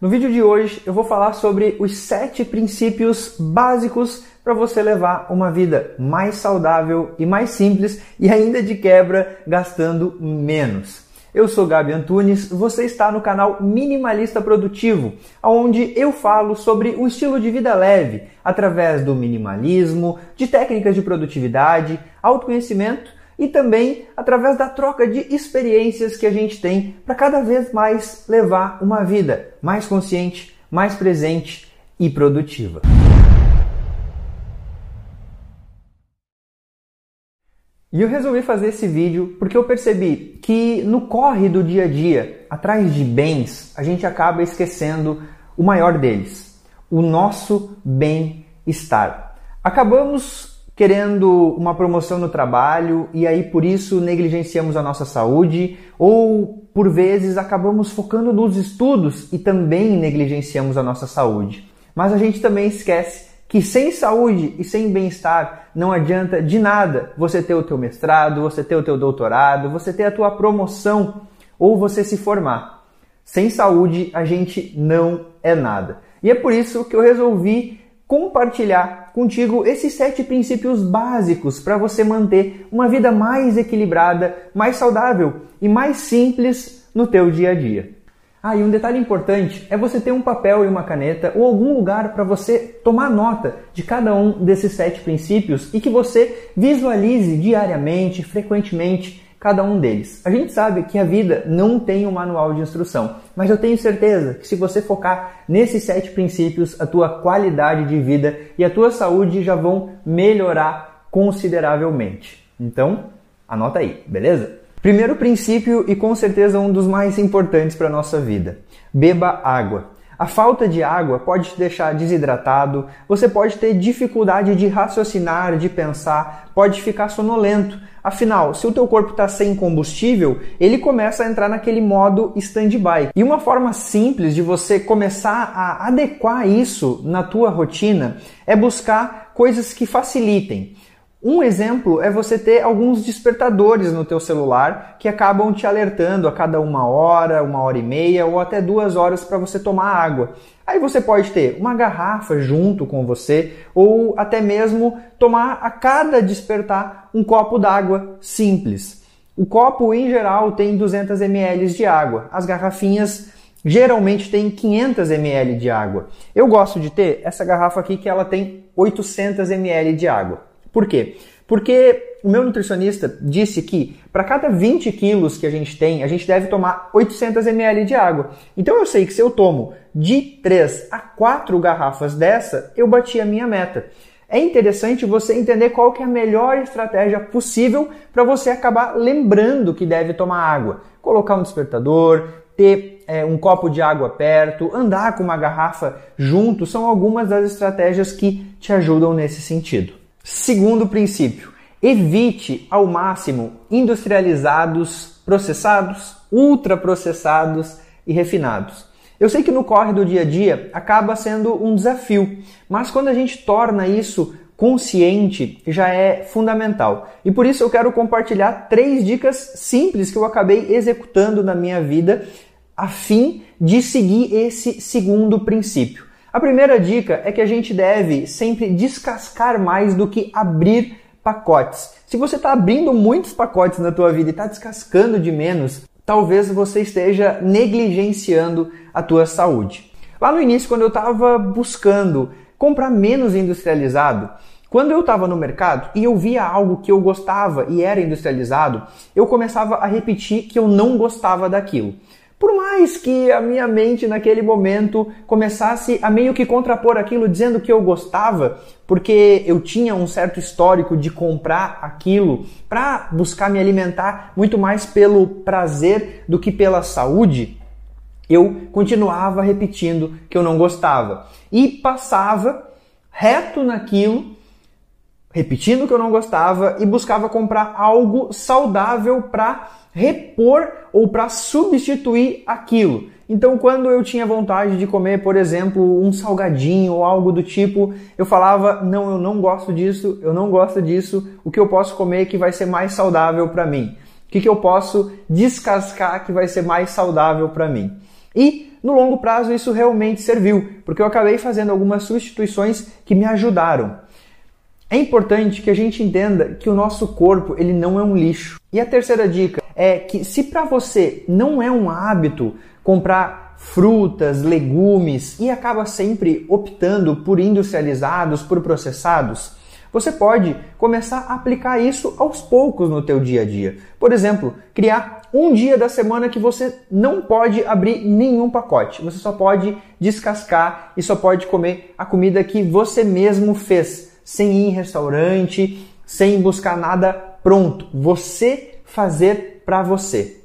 No vídeo de hoje eu vou falar sobre os sete princípios básicos para você levar uma vida mais saudável e mais simples e ainda de quebra gastando menos. Eu sou Gabi Antunes, você está no canal Minimalista Produtivo, onde eu falo sobre um estilo de vida leve através do minimalismo, de técnicas de produtividade, autoconhecimento e também através da troca de experiências que a gente tem para cada vez mais levar uma vida mais consciente, mais presente e produtiva. E eu resolvi fazer esse vídeo porque eu percebi que no corre do dia a dia, atrás de bens, a gente acaba esquecendo o maior deles, o nosso bem-estar. Acabamos querendo uma promoção no trabalho e aí por isso negligenciamos a nossa saúde, ou por vezes acabamos focando nos estudos e também negligenciamos a nossa saúde. Mas a gente também esquece que sem saúde e sem bem-estar não adianta de nada você ter o teu mestrado, você ter o teu doutorado, você ter a tua promoção ou você se formar. Sem saúde a gente não é nada. E é por isso que eu resolvi compartilhar contigo esses sete princípios básicos para você manter uma vida mais equilibrada, mais saudável e mais simples no teu dia a dia. Ah, e um detalhe importante é você ter um papel e uma caneta ou algum lugar para você tomar nota de cada um desses sete princípios e que você visualize diariamente, frequentemente, cada um deles. A gente sabe que a vida não tem um manual de instrução, mas eu tenho certeza que se você focar nesses sete princípios, a tua qualidade de vida e a tua saúde já vão melhorar consideravelmente. Então, anota aí, beleza? Primeiro princípio e com certeza um dos mais importantes para a nossa vida: beba água. A falta de água pode te deixar desidratado, você pode ter dificuldade de raciocinar, de pensar, pode ficar sonolento. Afinal, se o teu corpo está sem combustível, ele começa a entrar naquele modo stand-by. E uma forma simples de você começar a adequar isso na tua rotina é buscar coisas que facilitem. Um exemplo é você ter alguns despertadores no teu celular que acabam te alertando a cada uma hora, uma hora e meia ou até duas horas para você tomar água. Aí você pode ter uma garrafa junto com você ou até mesmo tomar a cada despertar um copo d'água simples. O copo em geral tem 200 ml de água. As garrafinhas geralmente têm 500 ml de água. Eu gosto de ter essa garrafa aqui que ela tem 800 ml de água. Por quê? Porque o meu nutricionista disse que para cada 20 quilos que a gente tem, a gente deve tomar 800 ml de água. Então eu sei que se eu tomo de 3 a 4 garrafas dessa, eu bati a minha meta. É interessante você entender qual que é a melhor estratégia possível para você acabar lembrando que deve tomar água. Colocar um despertador, ter é, um copo de água perto, andar com uma garrafa junto, são algumas das estratégias que te ajudam nesse sentido. Segundo princípio, evite ao máximo industrializados, processados, ultraprocessados e refinados. Eu sei que no corre do dia a dia acaba sendo um desafio, mas quando a gente torna isso consciente já é fundamental. E por isso eu quero compartilhar três dicas simples que eu acabei executando na minha vida a fim de seguir esse segundo princípio. A primeira dica é que a gente deve sempre descascar mais do que abrir pacotes. Se você está abrindo muitos pacotes na tua vida e está descascando de menos, talvez você esteja negligenciando a tua saúde. Lá no início, quando eu estava buscando comprar menos industrializado, quando eu estava no mercado e eu via algo que eu gostava e era industrializado, eu começava a repetir que eu não gostava daquilo. Por mais que a minha mente naquele momento começasse a meio que contrapor aquilo, dizendo que eu gostava, porque eu tinha um certo histórico de comprar aquilo para buscar me alimentar muito mais pelo prazer do que pela saúde, eu continuava repetindo que eu não gostava. E passava reto naquilo, repetindo que eu não gostava e buscava comprar algo saudável para repor ou para substituir aquilo. Então, quando eu tinha vontade de comer, por exemplo, um salgadinho ou algo do tipo, eu falava: "Não, eu não gosto disso, eu não gosto disso. O que eu posso comer que vai ser mais saudável para mim? O que, que eu posso descascar que vai ser mais saudável para mim?" E no longo prazo isso realmente serviu, porque eu acabei fazendo algumas substituições que me ajudaram. É importante que a gente entenda que o nosso corpo ele não é um lixo. E a terceira dica é que se para você não é um hábito comprar frutas, legumes e acaba sempre optando por industrializados, por processados, você pode começar a aplicar isso aos poucos no teu dia a dia. Por exemplo, criar um dia da semana que você não pode abrir nenhum pacote. Você só pode descascar e só pode comer a comida que você mesmo fez sem ir em restaurante, sem buscar nada pronto. Você fazer para você.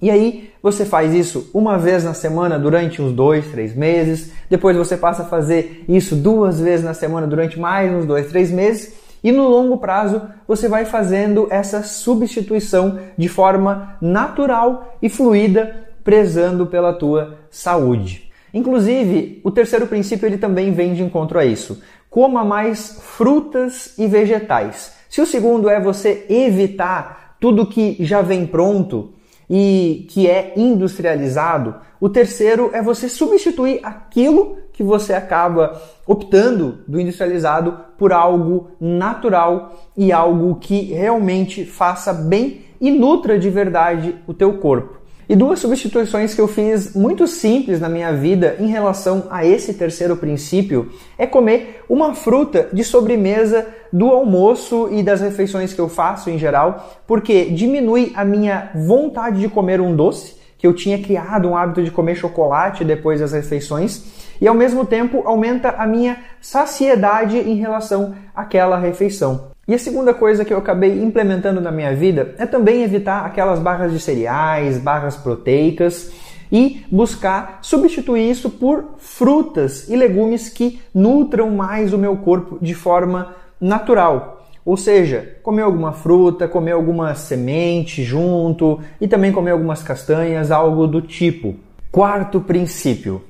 E aí você faz isso uma vez na semana durante uns dois, três meses. Depois você passa a fazer isso duas vezes na semana durante mais uns dois, três meses. E no longo prazo você vai fazendo essa substituição de forma natural e fluida, prezando pela tua saúde. Inclusive, o terceiro princípio ele também vem de encontro a isso coma mais frutas e vegetais. Se o segundo é você evitar tudo que já vem pronto e que é industrializado, o terceiro é você substituir aquilo que você acaba optando do industrializado por algo natural e algo que realmente faça bem e nutra de verdade o teu corpo. E duas substituições que eu fiz muito simples na minha vida em relação a esse terceiro princípio é comer uma fruta de sobremesa do almoço e das refeições que eu faço em geral, porque diminui a minha vontade de comer um doce, que eu tinha criado um hábito de comer chocolate depois das refeições, e ao mesmo tempo aumenta a minha saciedade em relação àquela refeição. E a segunda coisa que eu acabei implementando na minha vida é também evitar aquelas barras de cereais, barras proteicas e buscar substituir isso por frutas e legumes que nutram mais o meu corpo de forma natural. Ou seja, comer alguma fruta, comer alguma semente junto e também comer algumas castanhas, algo do tipo. Quarto princípio: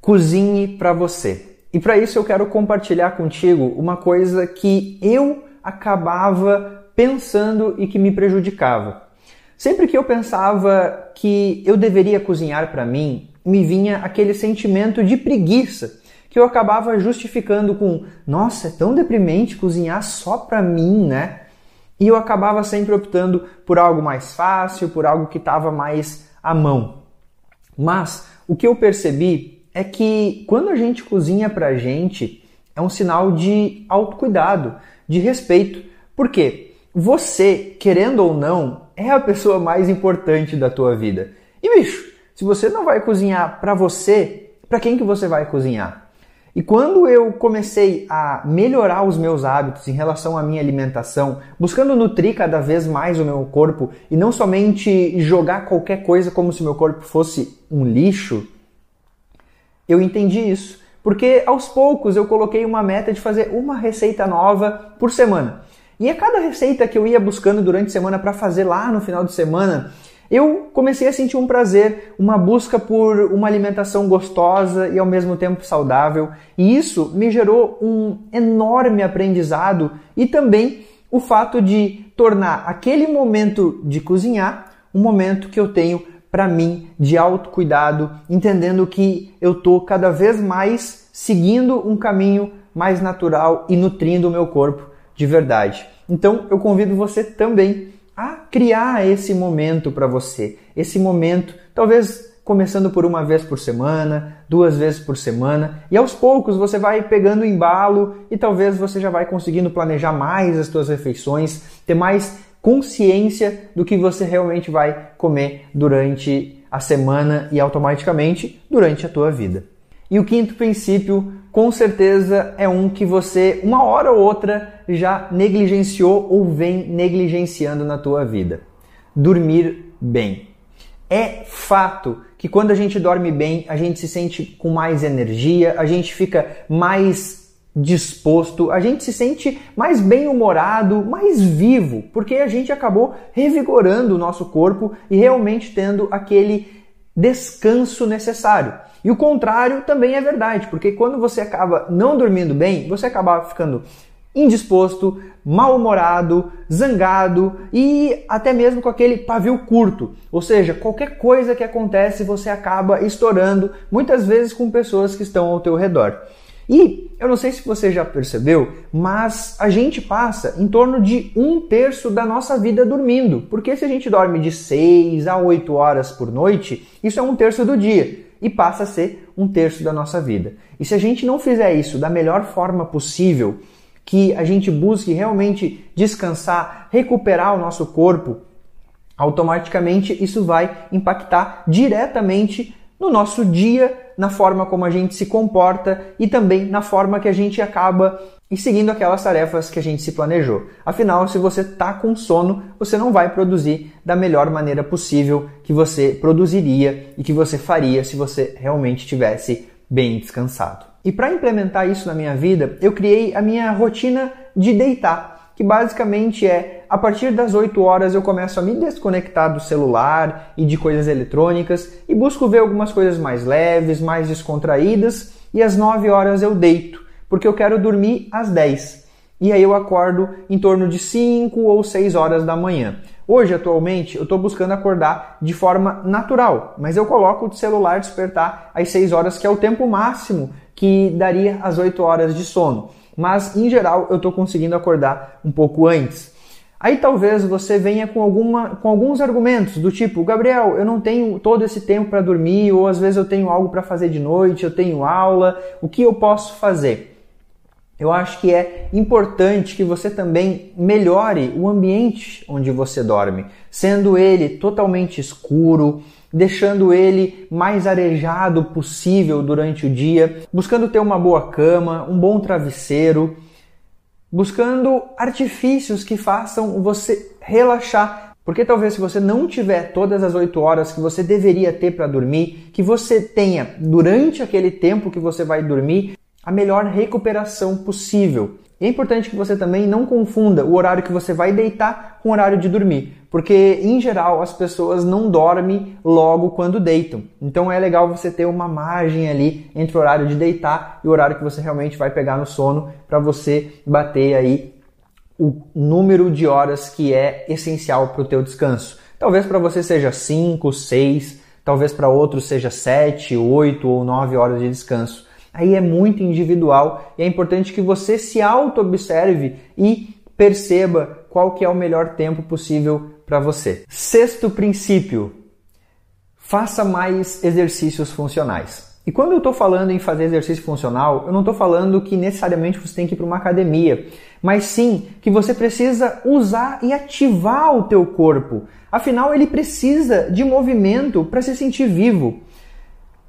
cozinhe para você. E para isso eu quero compartilhar contigo uma coisa que eu acabava pensando e que me prejudicava. Sempre que eu pensava que eu deveria cozinhar para mim, me vinha aquele sentimento de preguiça que eu acabava justificando com: nossa, é tão deprimente cozinhar só para mim, né? E eu acabava sempre optando por algo mais fácil, por algo que estava mais à mão. Mas o que eu percebi é que quando a gente cozinha para gente, é um sinal de autocuidado, de respeito. Por quê? Você, querendo ou não, é a pessoa mais importante da tua vida. E bicho, se você não vai cozinhar para você, para quem que você vai cozinhar? E quando eu comecei a melhorar os meus hábitos em relação à minha alimentação, buscando nutrir cada vez mais o meu corpo e não somente jogar qualquer coisa como se meu corpo fosse um lixo, eu entendi isso. Porque aos poucos eu coloquei uma meta de fazer uma receita nova por semana. E a cada receita que eu ia buscando durante a semana para fazer lá no final de semana, eu comecei a sentir um prazer, uma busca por uma alimentação gostosa e ao mesmo tempo saudável. E isso me gerou um enorme aprendizado e também o fato de tornar aquele momento de cozinhar um momento que eu tenho para mim de autocuidado, entendendo que eu estou cada vez mais seguindo um caminho mais natural e nutrindo o meu corpo de verdade. Então eu convido você também a criar esse momento para você, esse momento, talvez começando por uma vez por semana, duas vezes por semana, e aos poucos você vai pegando embalo e talvez você já vai conseguindo planejar mais as suas refeições, ter mais consciência do que você realmente vai comer durante a semana e automaticamente durante a tua vida. E o quinto princípio, com certeza, é um que você, uma hora ou outra, já negligenciou ou vem negligenciando na tua vida. Dormir bem. É fato que quando a gente dorme bem, a gente se sente com mais energia, a gente fica mais disposto, a gente se sente mais bem-humorado, mais vivo, porque a gente acabou revigorando o nosso corpo e realmente tendo aquele descanso necessário. E o contrário também é verdade, porque quando você acaba não dormindo bem, você acaba ficando indisposto, mal-humorado, zangado e até mesmo com aquele pavio curto. Ou seja, qualquer coisa que acontece você acaba estourando, muitas vezes com pessoas que estão ao teu redor. E eu não sei se você já percebeu, mas a gente passa em torno de um terço da nossa vida dormindo. Porque se a gente dorme de 6 a 8 horas por noite, isso é um terço do dia e passa a ser um terço da nossa vida. E se a gente não fizer isso da melhor forma possível, que a gente busque realmente descansar, recuperar o nosso corpo, automaticamente isso vai impactar diretamente no nosso dia, na forma como a gente se comporta e também na forma que a gente acaba e seguindo aquelas tarefas que a gente se planejou. Afinal, se você está com sono, você não vai produzir da melhor maneira possível que você produziria e que você faria se você realmente tivesse bem descansado. E para implementar isso na minha vida, eu criei a minha rotina de deitar que basicamente é a partir das 8 horas eu começo a me desconectar do celular e de coisas eletrônicas e busco ver algumas coisas mais leves, mais descontraídas e às 9 horas eu deito, porque eu quero dormir às 10. E aí eu acordo em torno de 5 ou 6 horas da manhã. Hoje, atualmente, eu estou buscando acordar de forma natural, mas eu coloco o celular despertar às 6 horas, que é o tempo máximo que daria às 8 horas de sono mas em geral eu estou conseguindo acordar um pouco antes. Aí talvez você venha com, alguma, com alguns argumentos do tipo, Gabriel, eu não tenho todo esse tempo para dormir, ou às vezes eu tenho algo para fazer de noite, eu tenho aula, o que eu posso fazer? Eu acho que é importante que você também melhore o ambiente onde você dorme, sendo ele totalmente escuro, deixando ele mais arejado possível durante o dia, buscando ter uma boa cama, um bom travesseiro, buscando artifícios que façam você relaxar. Porque talvez se você não tiver todas as 8 horas que você deveria ter para dormir, que você tenha durante aquele tempo que você vai dormir a melhor recuperação possível. É importante que você também não confunda o horário que você vai deitar com o horário de dormir, porque em geral as pessoas não dormem logo quando deitam. Então é legal você ter uma margem ali entre o horário de deitar e o horário que você realmente vai pegar no sono para você bater aí o número de horas que é essencial para o teu descanso. Talvez para você seja 5, 6, talvez para outros seja 7, 8 ou 9 horas de descanso. Aí é muito individual e é importante que você se auto-observe e perceba qual que é o melhor tempo possível para você. Sexto princípio: faça mais exercícios funcionais. E quando eu estou falando em fazer exercício funcional, eu não estou falando que necessariamente você tem que ir para uma academia, mas sim que você precisa usar e ativar o teu corpo. Afinal, ele precisa de movimento para se sentir vivo.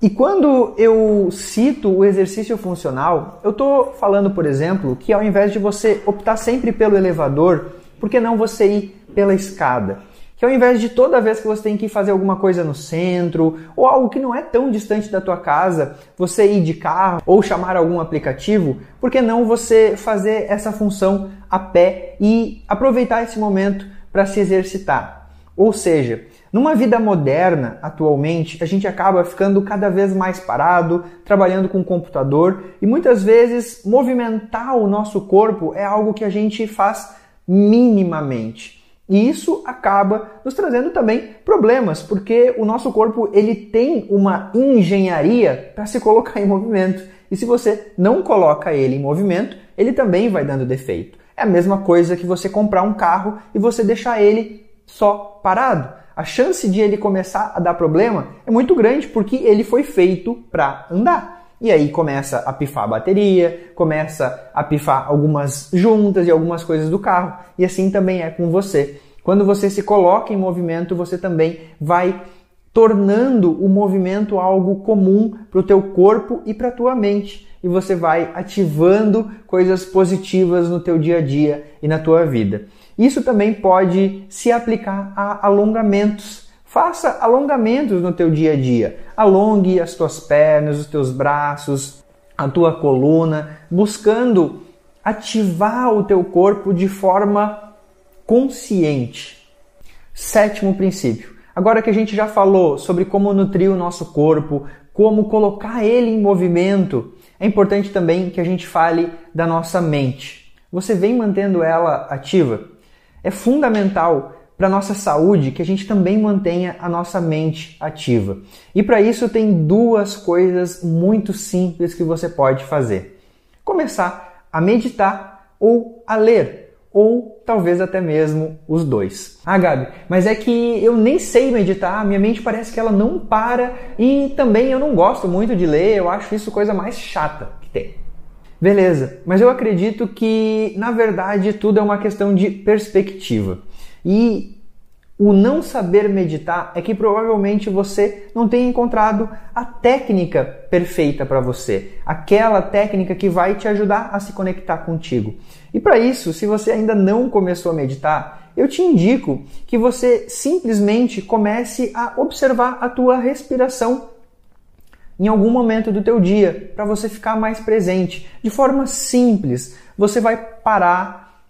E quando eu cito o exercício funcional, eu estou falando, por exemplo, que ao invés de você optar sempre pelo elevador, por que não você ir pela escada? Que ao invés de toda vez que você tem que fazer alguma coisa no centro, ou algo que não é tão distante da tua casa, você ir de carro ou chamar algum aplicativo, por que não você fazer essa função a pé e aproveitar esse momento para se exercitar? Ou seja, numa vida moderna, atualmente, a gente acaba ficando cada vez mais parado, trabalhando com o computador e muitas vezes movimentar o nosso corpo é algo que a gente faz minimamente. E isso acaba nos trazendo também problemas, porque o nosso corpo ele tem uma engenharia para se colocar em movimento. E se você não coloca ele em movimento, ele também vai dando defeito. É a mesma coisa que você comprar um carro e você deixar ele só parado a chance de ele começar a dar problema é muito grande porque ele foi feito para andar. E aí começa a pifar a bateria, começa a pifar algumas juntas e algumas coisas do carro. E assim também é com você. Quando você se coloca em movimento, você também vai tornando o movimento algo comum para o teu corpo e para a tua mente. E você vai ativando coisas positivas no teu dia a dia e na tua vida. Isso também pode se aplicar a alongamentos. Faça alongamentos no teu dia a dia. Alongue as tuas pernas, os teus braços, a tua coluna, buscando ativar o teu corpo de forma consciente. Sétimo princípio. Agora que a gente já falou sobre como nutrir o nosso corpo, como colocar ele em movimento, é importante também que a gente fale da nossa mente. Você vem mantendo ela ativa? É fundamental para nossa saúde que a gente também mantenha a nossa mente ativa. E para isso tem duas coisas muito simples que você pode fazer. Começar a meditar ou a ler, ou talvez até mesmo os dois. Ah, Gabi, mas é que eu nem sei meditar, minha mente parece que ela não para e também eu não gosto muito de ler, eu acho isso coisa mais chata que tem. Beleza, mas eu acredito que na verdade tudo é uma questão de perspectiva. E o não saber meditar é que provavelmente você não tenha encontrado a técnica perfeita para você, aquela técnica que vai te ajudar a se conectar contigo. E para isso, se você ainda não começou a meditar, eu te indico que você simplesmente comece a observar a tua respiração em algum momento do teu dia, para você ficar mais presente, de forma simples. Você vai parar,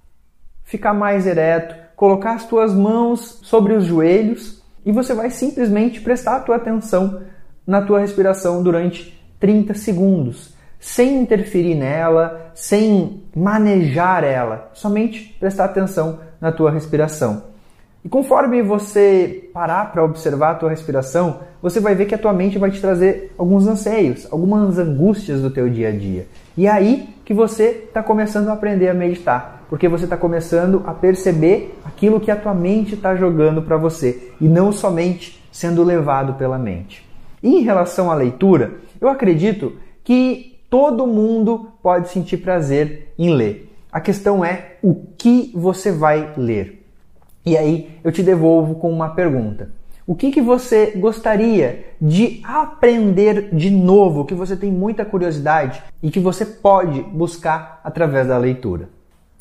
ficar mais ereto, colocar as tuas mãos sobre os joelhos e você vai simplesmente prestar a tua atenção na tua respiração durante 30 segundos, sem interferir nela, sem manejar ela, somente prestar atenção na tua respiração. E conforme você parar para observar a tua respiração, você vai ver que a tua mente vai te trazer alguns anseios, algumas angústias do teu dia a dia. E é aí que você está começando a aprender a meditar, porque você está começando a perceber aquilo que a tua mente está jogando para você e não somente sendo levado pela mente. E em relação à leitura, eu acredito que todo mundo pode sentir prazer em ler. A questão é o que você vai ler. E aí eu te devolvo com uma pergunta. O que, que você gostaria de aprender de novo, que você tem muita curiosidade e que você pode buscar através da leitura?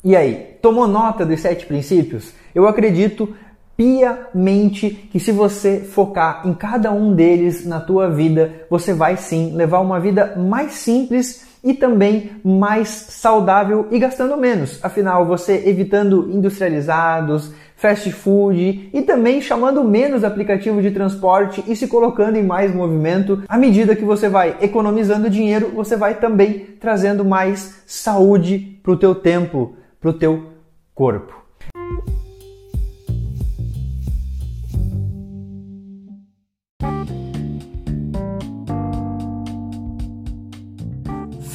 E aí, tomou nota dos sete princípios? Eu acredito piamente que se você focar em cada um deles na tua vida, você vai sim levar uma vida mais simples e também mais saudável e gastando menos. Afinal, você evitando industrializados, fast food e também chamando menos aplicativo de transporte e se colocando em mais movimento. À medida que você vai economizando dinheiro, você vai também trazendo mais saúde para o teu tempo, para o teu corpo.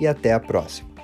e até a próxima.